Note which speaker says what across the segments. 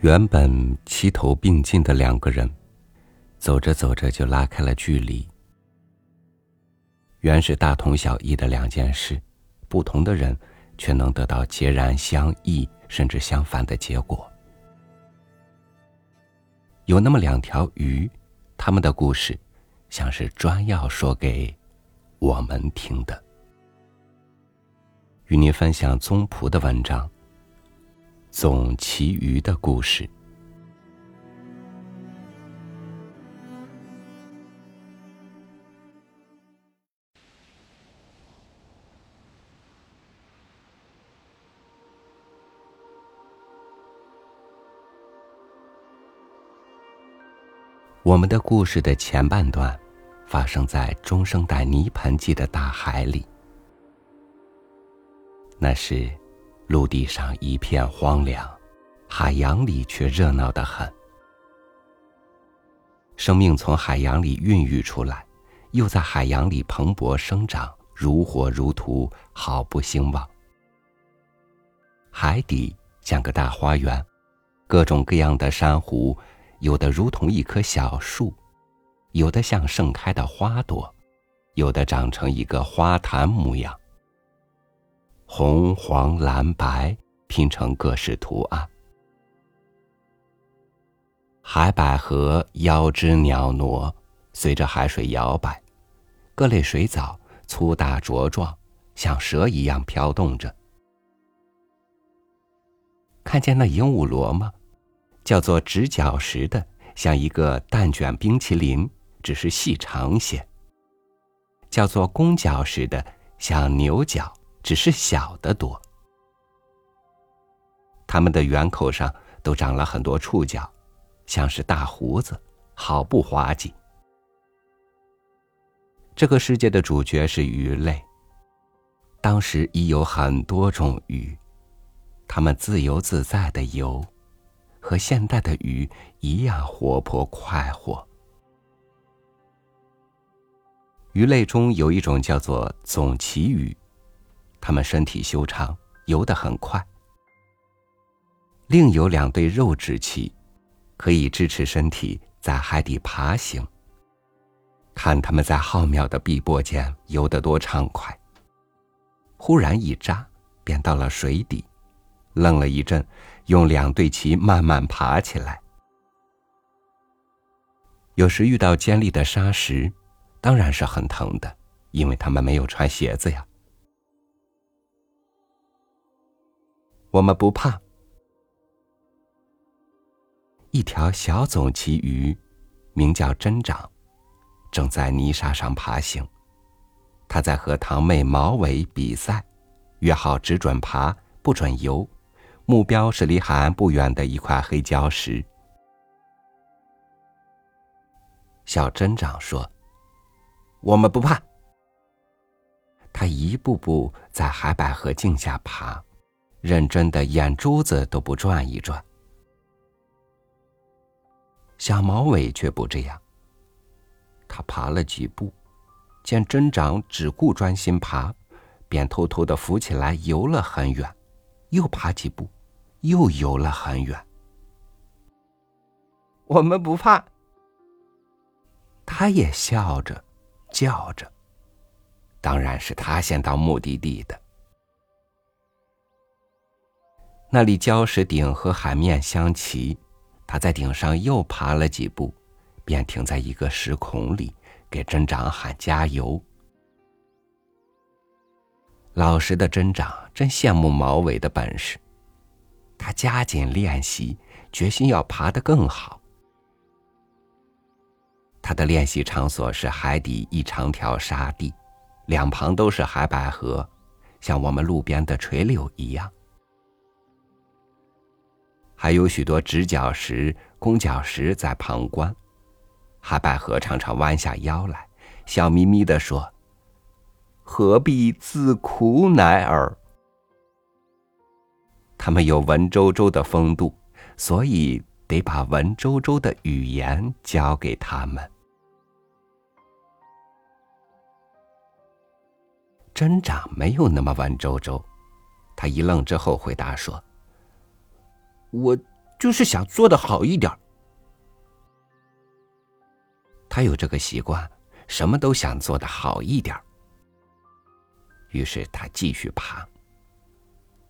Speaker 1: 原本齐头并进的两个人，走着走着就拉开了距离。原是大同小异的两件事，不同的人却能得到截然相异甚至相反的结果。有那么两条鱼，他们的故事，像是专要说给我们听的。与您分享宗璞的文章。总其余的故事。我们的故事的前半段，发生在中生代泥盆纪的大海里，那是。陆地上一片荒凉，海洋里却热闹得很。生命从海洋里孕育出来，又在海洋里蓬勃生长，如火如荼，好不兴旺。海底像个大花园，各种各样的珊瑚，有的如同一棵小树，有的像盛开的花朵，有的长成一个花坛模样。红、黄、蓝、白拼成各式图案。海百合腰肢袅娜，随着海水摇摆；各类水藻粗大茁壮，像蛇一样飘动着。看见那鹦鹉螺吗？叫做直角石的，像一个蛋卷冰淇淋，只是细长些。叫做弓角石的，像牛角。只是小的多，它们的圆口上都长了很多触角，像是大胡子，好不滑稽。这个世界的主角是鱼类。当时已有很多种鱼，它们自由自在的游，和现代的鱼一样活泼快活。鱼类中有一种叫做总鳍鱼。它们身体修长，游得很快。另有两对肉质鳍，可以支持身体在海底爬行。看它们在浩渺的碧波间游得多畅快。忽然一扎，便到了水底，愣了一阵，用两对鳍慢慢爬起来。有时遇到尖利的沙石，当然是很疼的，因为它们没有穿鞋子呀。我们不怕。一条小总旗鱼，名叫真长，正在泥沙上爬行。他在和堂妹毛尾比赛，约好只准爬，不准游，目标是离海岸不远的一块黑礁石。小真长说：“我们不怕。”他一步步在海百合镜下爬。认真的眼珠子都不转一转，小毛尾却不这样。他爬了几步，见真长只顾专心爬，便偷偷的浮起来游了很远，又爬几步，又游了很远。我们不怕。他也笑着，叫着，当然是他先到目的地的。那里礁石顶和海面相齐，他在顶上又爬了几步，便停在一个石孔里，给针长喊加油。老实的针长真羡慕毛伟的本事，他加紧练习，决心要爬得更好。他的练习场所是海底一长条沙地，两旁都是海百合，像我们路边的垂柳一样。还有许多直角石、弓角石在旁观，海百合常常弯下腰来，笑眯眯的说：“何必自苦乃尔？”他们有文绉绉的风度，所以得把文绉绉的语言教给他们。真长没有那么文绉绉，他一愣之后回答说。我就是想做的好一点。他有这个习惯，什么都想做的好一点。于是他继续爬。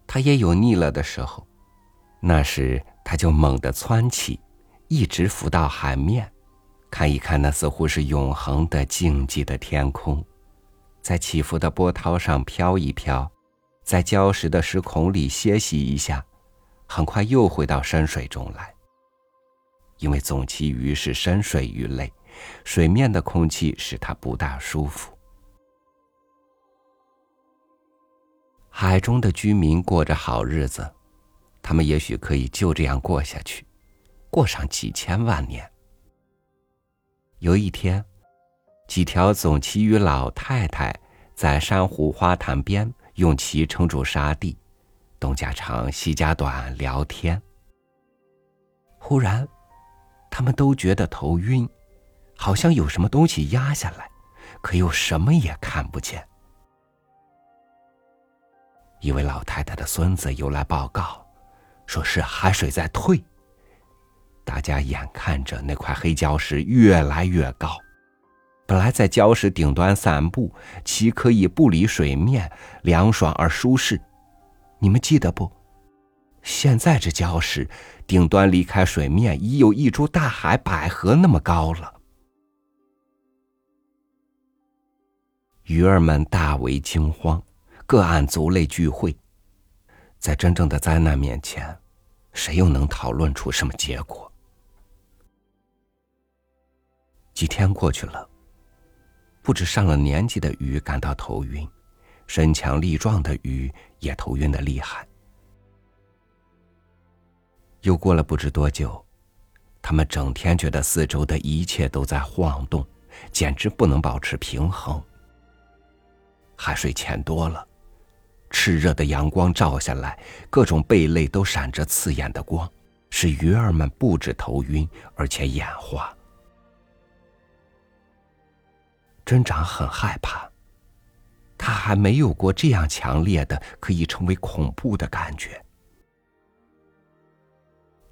Speaker 1: 他也有腻了的时候，那时他就猛地窜起，一直浮到海面，看一看那似乎是永恒的静寂的天空，在起伏的波涛上飘一飘，在礁石的石孔里歇息一下，很快又回到深水中来。因为总旗鱼是深水鱼类，水面的空气使它不大舒服。海中的居民过着好日子，他们也许可以就这样过下去，过上几千万年。有一天，几条总旗鱼老太太在珊瑚花坛边用旗撑住沙地，东家长西家短聊天。忽然，他们都觉得头晕，好像有什么东西压下来，可又什么也看不见。一位老太太的孙子又来报告，说是海水在退。大家眼看着那块黑礁石越来越高，本来在礁石顶端散步，岂可以不离水面，凉爽而舒适？你们记得不？现在这礁石顶端离开水面，已有一株大海百合那么高了。鱼儿们大为惊慌。各案族类聚会，在真正的灾难面前，谁又能讨论出什么结果？几天过去了，不止上了年纪的鱼感到头晕，身强力壮的鱼也头晕的厉害。又过了不知多久，他们整天觉得四周的一切都在晃动，简直不能保持平衡。海水浅多了。炽热的阳光照下来，各种贝类都闪着刺眼的光，使鱼儿们不止头晕，而且眼花。珍长很害怕，他还没有过这样强烈的可以称为恐怖的感觉。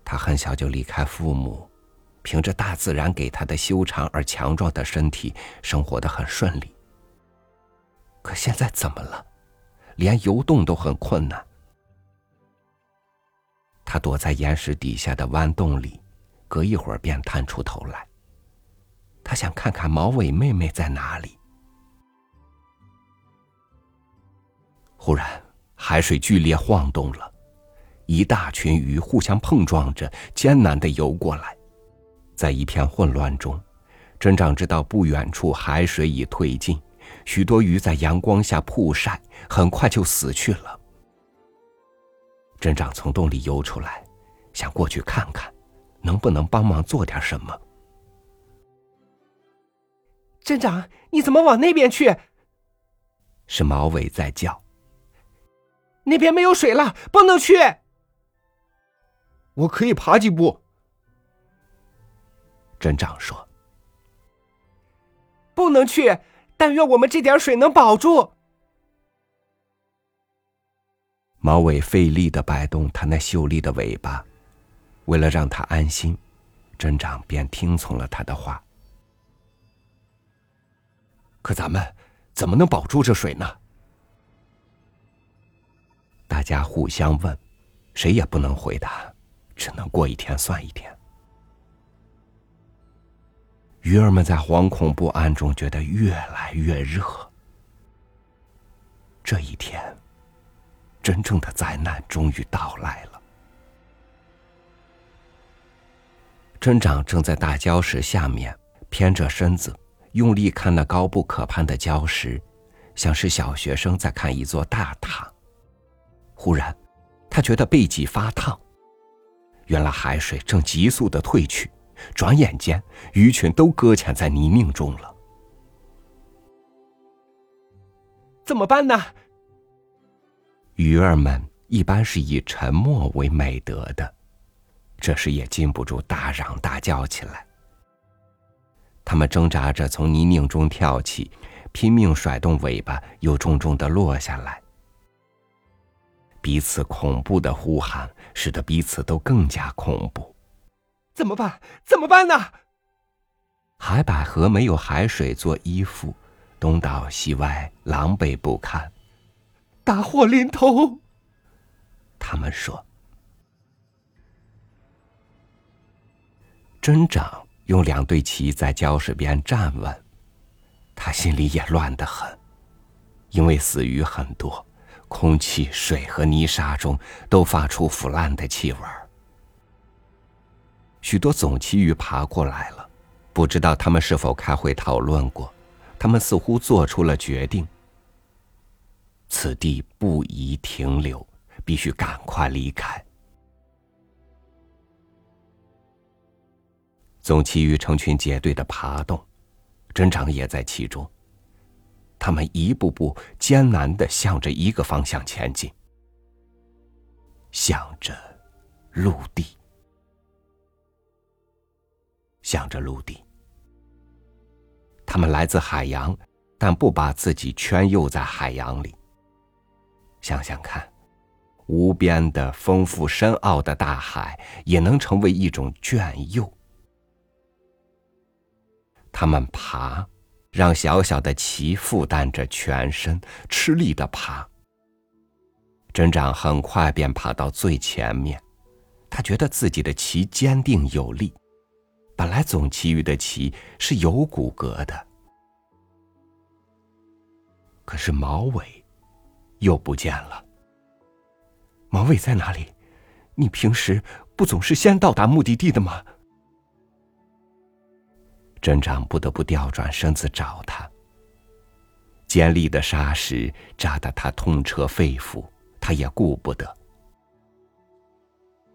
Speaker 1: 他很小就离开父母，凭着大自然给他的修长而强壮的身体，生活的很顺利。可现在怎么了？连游动都很困难。他躲在岩石底下的弯洞里，隔一会儿便探出头来。他想看看毛尾妹妹在哪里。忽然，海水剧烈晃动了，一大群鱼互相碰撞着，艰难的游过来。在一片混乱中，镇长知道不远处海水已退尽。许多鱼在阳光下曝晒，很快就死去了。镇长从洞里游出来，想过去看看，能不能帮忙做点什么。
Speaker 2: 镇长，你怎么往那边去？
Speaker 1: 是毛尾在叫。
Speaker 2: 那边没有水了，不能去。
Speaker 3: 我可以爬几步。
Speaker 1: 镇长说：“
Speaker 2: 不能去。”但愿我们这点水能保住。
Speaker 1: 毛尾费力的摆动他那秀丽的尾巴，为了让他安心，镇长便听从了他的话。
Speaker 3: 可咱们怎么能保住这水呢？
Speaker 1: 大家互相问，谁也不能回答，只能过一天算一天。鱼儿们在惶恐不安中觉得越来越热。这一天，真正的灾难终于到来了。镇长正在大礁石下面偏着身子，用力看那高不可攀的礁石，像是小学生在看一座大塔。忽然，他觉得背脊发烫，原来海水正急速的退去。转眼间，鱼群都搁浅在泥泞中了。
Speaker 2: 怎么办呢？
Speaker 1: 鱼儿们一般是以沉默为美德的，这时也禁不住大嚷大叫起来。他们挣扎着从泥泞中跳起，拼命甩动尾巴，又重重的落下来。彼此恐怖的呼喊使得彼此都更加恐怖。
Speaker 2: 怎么办？怎么办呢？
Speaker 1: 海百合没有海水做衣服，东倒西歪，狼狈不堪。
Speaker 2: 大祸临头！
Speaker 1: 他们说。镇长用两对旗在礁石边站稳，他心里也乱得很，因为死鱼很多，空气、水和泥沙中都发出腐烂的气味儿许多总旗鱼爬过来了，不知道他们是否开会讨论过，他们似乎做出了决定：此地不宜停留，必须赶快离开。总旗鱼成群结队的爬动，珍长也在其中。他们一步步艰难的向着一个方向前进，向着陆地，向着陆地。他们来自海洋，但不把自己圈囿在海洋里。想想看，无边的、丰富深奥的大海，也能成为一种圈囿。他们爬，让小小的鳍负担着全身，吃力的爬。镇长很快便爬到最前面，他觉得自己的鳍坚定有力。本来总旗鱼的鳍是有骨骼的，可是毛尾又不见了。毛尾在哪里？你平时不总是先到达目的地的吗？镇长不得不调转身子找他。尖利的沙石扎得他痛彻肺腑，他也顾不得。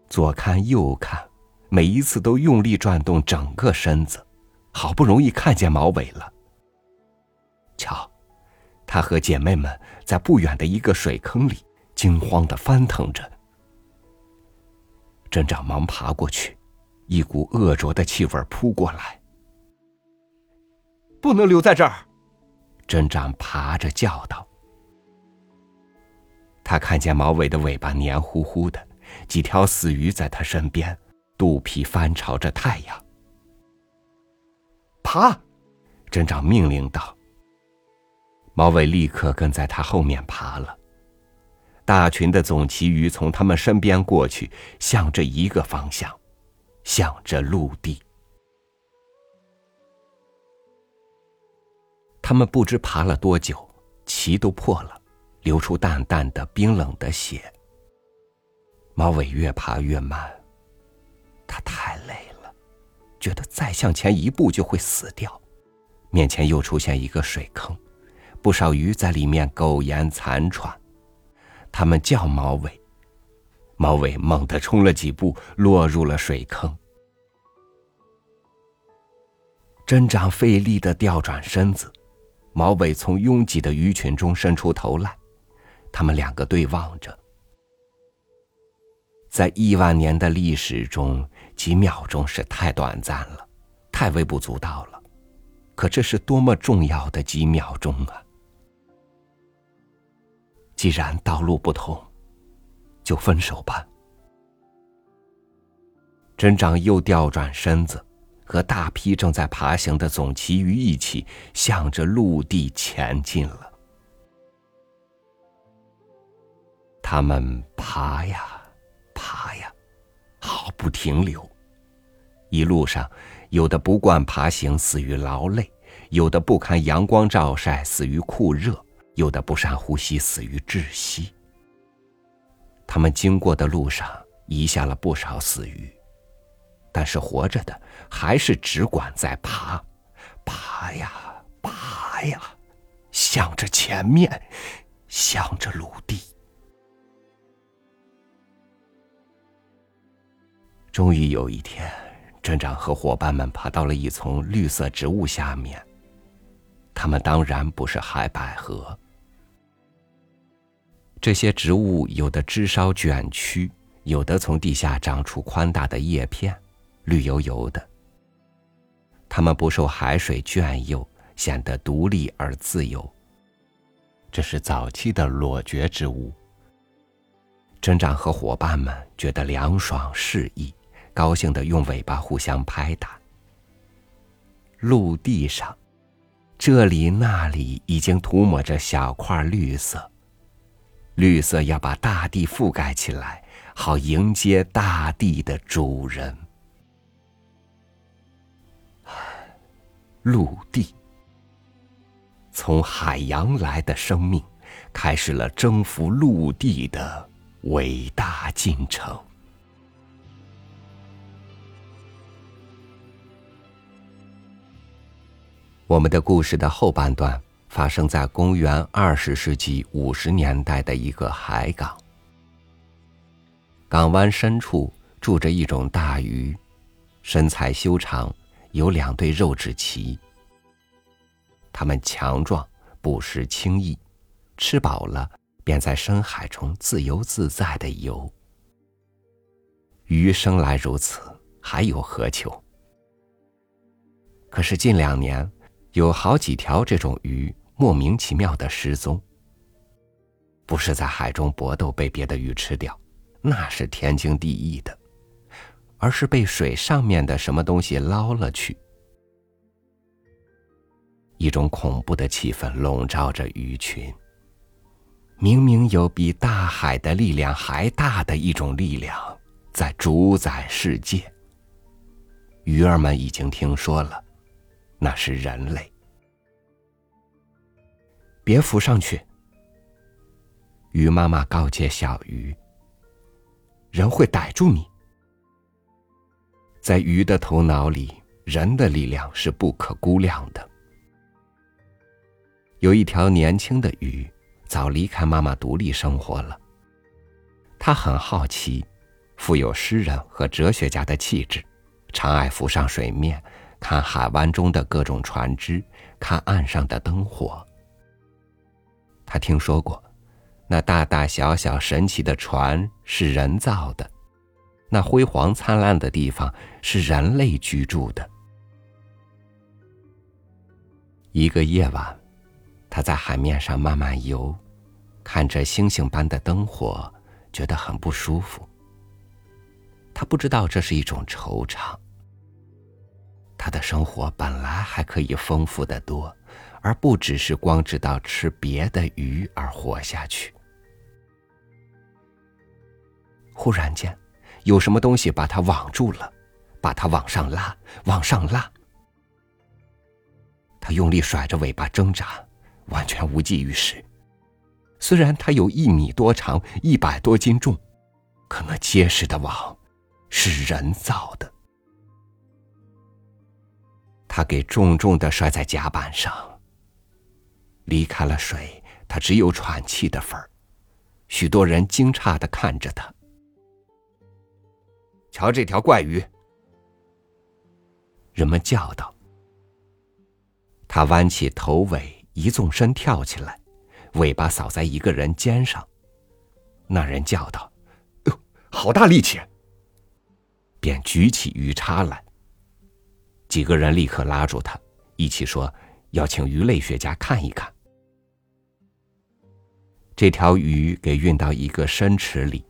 Speaker 1: 左看右看，每一次都用力转动整个身子，好不容易看见毛尾了。瞧，他和姐妹们在不远的一个水坑里惊慌的翻腾着。镇长忙爬过去，一股恶浊的气味扑过来。
Speaker 2: 不能留在这儿，
Speaker 1: 镇长爬着叫道。他看见毛尾的尾巴黏糊糊的，几条死鱼在他身边，肚皮翻朝着太阳。
Speaker 2: 爬，
Speaker 1: 镇长命令道。毛尾立刻跟在他后面爬了。大群的总旗鱼从他们身边过去，向着一个方向，向着陆地。他们不知爬了多久，鳍都破了，流出淡淡的冰冷的血。毛尾越爬越慢，他太累了，觉得再向前一步就会死掉。面前又出现一个水坑，不少鱼在里面苟延残喘。他们叫毛尾，毛尾猛地冲了几步，落入了水坑。镇长费力的调转身子。毛尾从拥挤的鱼群中伸出头来，他们两个对望着。在亿万年的历史中，几秒钟是太短暂了，太微不足道了。可这是多么重要的几秒钟啊！既然道路不同，就分手吧。镇长又调转身子。和大批正在爬行的总旗鱼一起，向着陆地前进了。他们爬呀，爬呀，毫不停留。一路上，有的不惯爬行，死于劳累；有的不堪阳光照晒，死于酷热；有的不善呼吸，死于窒息。他们经过的路上，遗下了不少死鱼。但是活着的还是只管在爬，爬呀爬呀，向着前面，向着陆地。终于有一天，镇长和伙伴们爬到了一丛绿色植物下面。他们当然不是海百合。这些植物有的枝梢卷曲，有的从地下长出宽大的叶片。绿油油的，它们不受海水圈囿，显得独立而自由。这是早期的裸蕨植物。镇长和伙伴们觉得凉爽适意，高兴的用尾巴互相拍打。陆地上，这里那里已经涂抹着小块绿色。绿色要把大地覆盖起来，好迎接大地的主人。陆地，从海洋来的生命，开始了征服陆地的伟大进程。我们的故事的后半段。发生在公元二十世纪五十年代的一个海港，港湾深处住着一种大鱼，身材修长，有两对肉质鳍。它们强壮，捕食轻易，吃饱了便在深海中自由自在的游。鱼生来如此，还有何求？可是近两年，有好几条这种鱼。莫名其妙的失踪，不是在海中搏斗被别的鱼吃掉，那是天经地义的，而是被水上面的什么东西捞了去。一种恐怖的气氛笼罩着鱼群。明明有比大海的力量还大的一种力量在主宰世界。鱼儿们已经听说了，那是人类。别浮上去。鱼妈妈告诫小鱼：“人会逮住你。”在鱼的头脑里，人的力量是不可估量的。有一条年轻的鱼，早离开妈妈独立生活了。它很好奇，富有诗人和哲学家的气质，常爱浮上水面，看海湾中的各种船只，看岸上的灯火。他听说过，那大大小小神奇的船是人造的，那辉煌灿烂的地方是人类居住的。一个夜晚，他在海面上慢慢游，看着星星般的灯火，觉得很不舒服。他不知道这是一种惆怅。他的生活本来还可以丰富的多。而不只是光知道吃别的鱼而活下去。忽然间，有什么东西把它网住了，把它往上拉，往上拉。他用力甩着尾巴挣扎，完全无济于事。虽然它有一米多长，一百多斤重，可那结实的网是人造的。他给重重的摔在甲板上。离开了水，他只有喘气的份儿。许多人惊诧的看着他。瞧这条怪鱼！人们叫道。他弯起头尾，一纵身跳起来，尾巴扫在一个人肩上。那人叫道：“哟，好大力气！”便举起鱼叉来。几个人立刻拉住他，一起说要请鱼类学家看一看。这条鱼给运到一个深池里，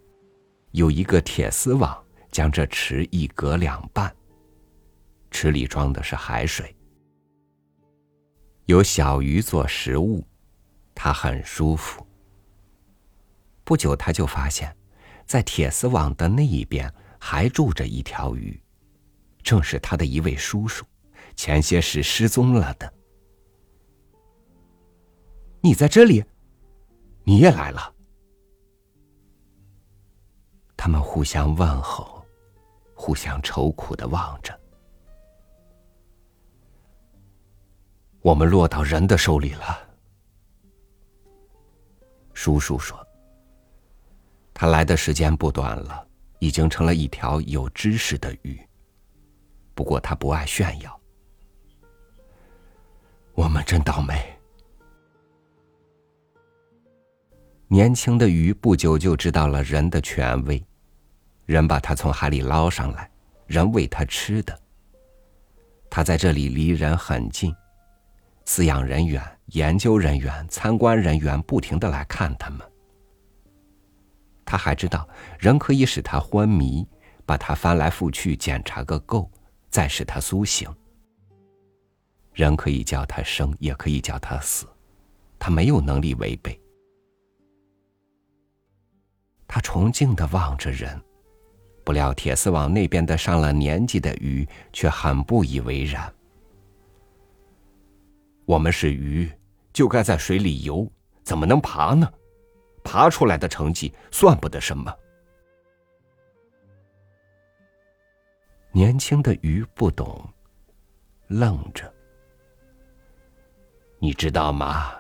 Speaker 1: 有一个铁丝网将这池一隔两半。池里装的是海水，有小鱼做食物，它很舒服。不久，他就发现，在铁丝网的那一边还住着一条鱼，正是他的一位叔叔，前些时失踪了的。
Speaker 2: 你在这里？
Speaker 3: 你也来了。
Speaker 1: 他们互相问候，互相愁苦的望着。
Speaker 3: 我们落到人的手里了。
Speaker 1: 叔叔说：“他来的时间不短了，已经成了一条有知识的鱼。不过他不爱炫耀。
Speaker 3: 我们真倒霉。”
Speaker 1: 年轻的鱼不久就知道了人的权威，人把它从海里捞上来，人喂它吃的。它在这里离人很近，饲养人员、研究人员、参观人员不停的来看它们。他还知道人可以使他昏迷，把他翻来覆去检查个够，再使他苏醒。人可以叫他生，也可以叫他死，他没有能力违背。他崇敬的望着人，不料铁丝网那边的上了年纪的鱼却很不以为然。我们是鱼，就该在水里游，怎么能爬呢？爬出来的成绩算不得什么。年轻的鱼不懂，愣着。你知道吗？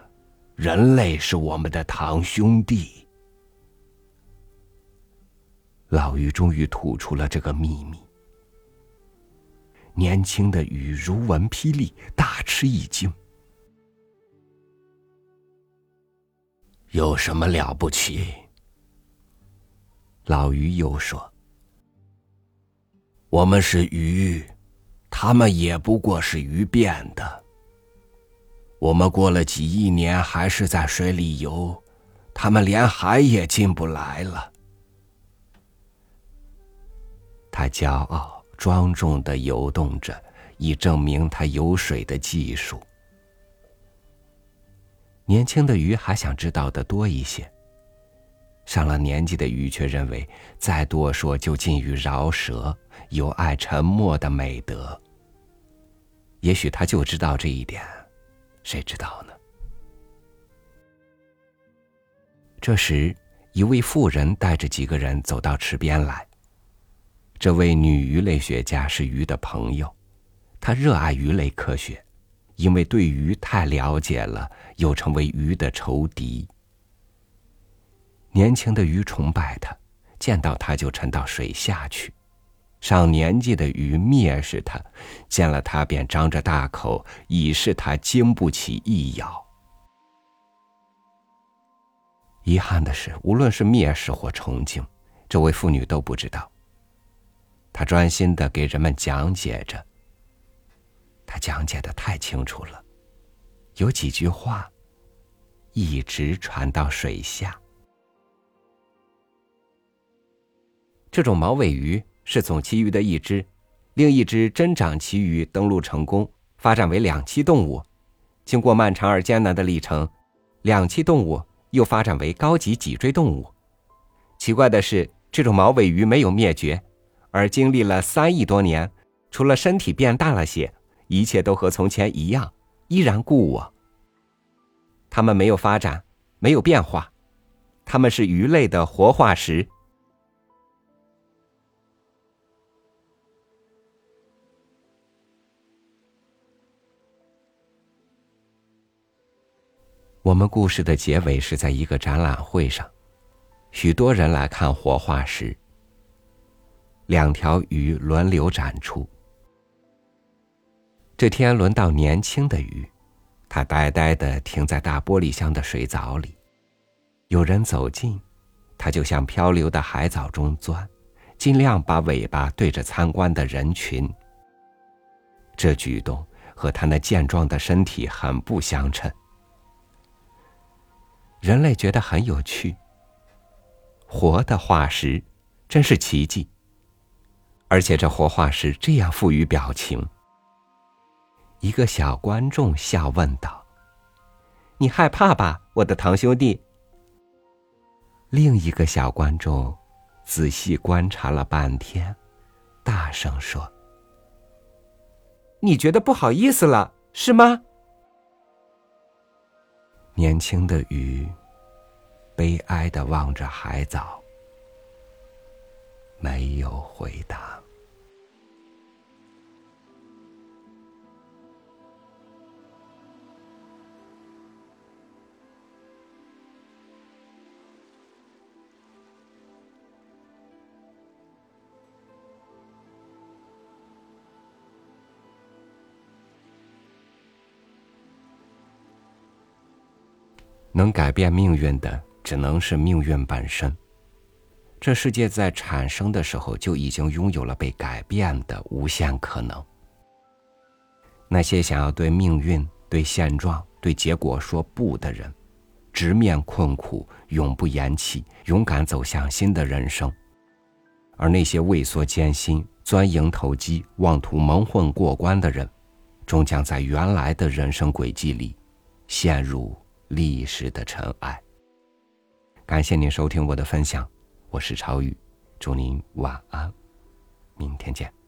Speaker 1: 人类是我们的堂兄弟。老鱼终于吐出了这个秘密。年轻的鱼如闻霹雳，大吃一惊。有什么了不起？老鱼又说：“我们是鱼，他们也不过是鱼变的。我们过了几亿年还是在水里游，他们连海也进不来了。”他骄傲庄重的游动着，以证明他游水的技术。年轻的鱼还想知道的多一些。上了年纪的鱼却认为，再多说就近于饶舌，有爱沉默的美德。也许他就知道这一点，谁知道呢？这时，一位妇人带着几个人走到池边来。这位女鱼类学家是鱼的朋友，她热爱鱼类科学。因为对鱼太了解了，又成为鱼的仇敌。年轻的鱼崇拜他，见到他就沉到水下去；上年纪的鱼蔑视他，见了他便张着大口，以示他经不起一咬。遗憾的是，无论是蔑视或崇敬，这位妇女都不知道。他专心的给人们讲解着。他讲解的太清楚了，有几句话一直传到水下。这种毛尾鱼是从其余的一只，另一只真长鳍鱼登陆成功，发展为两栖动物。经过漫长而艰难的历程，两栖动物又发展为高级脊椎动物。奇怪的是，这种毛尾鱼没有灭绝，而经历了三亿多年，除了身体变大了些。一切都和从前一样，依然故我。它们没有发展，没有变化，它们是鱼类的活化石。我们故事的结尾是在一个展览会上，许多人来看活化石。两条鱼轮流展出。这天轮到年轻的鱼，它呆呆的停在大玻璃箱的水藻里。有人走近，它就向漂流的海藻中钻，尽量把尾巴对着参观的人群。这举动和它那健壮的身体很不相称。人类觉得很有趣。活的化石，真是奇迹。而且这活化石这样富于表情。一个小观众笑问道：“你害怕吧，我的堂兄弟？”另一个小观众仔细观察了半天，大声说：“
Speaker 2: 你觉得不好意思了，是吗？”
Speaker 1: 年轻的鱼悲哀的望着海藻，没有回答。能改变命运的，只能是命运本身。这世界在产生的时候就已经拥有了被改变的无限可能。那些想要对命运、对现状、对结果说不的人，直面困苦、永不言弃、勇敢走向新的人生；而那些畏缩艰辛、钻营投机、妄图蒙混过关的人，终将在原来的人生轨迹里陷入历史的尘埃。感谢您收听我的分享，我是超宇，祝您晚安，明天见。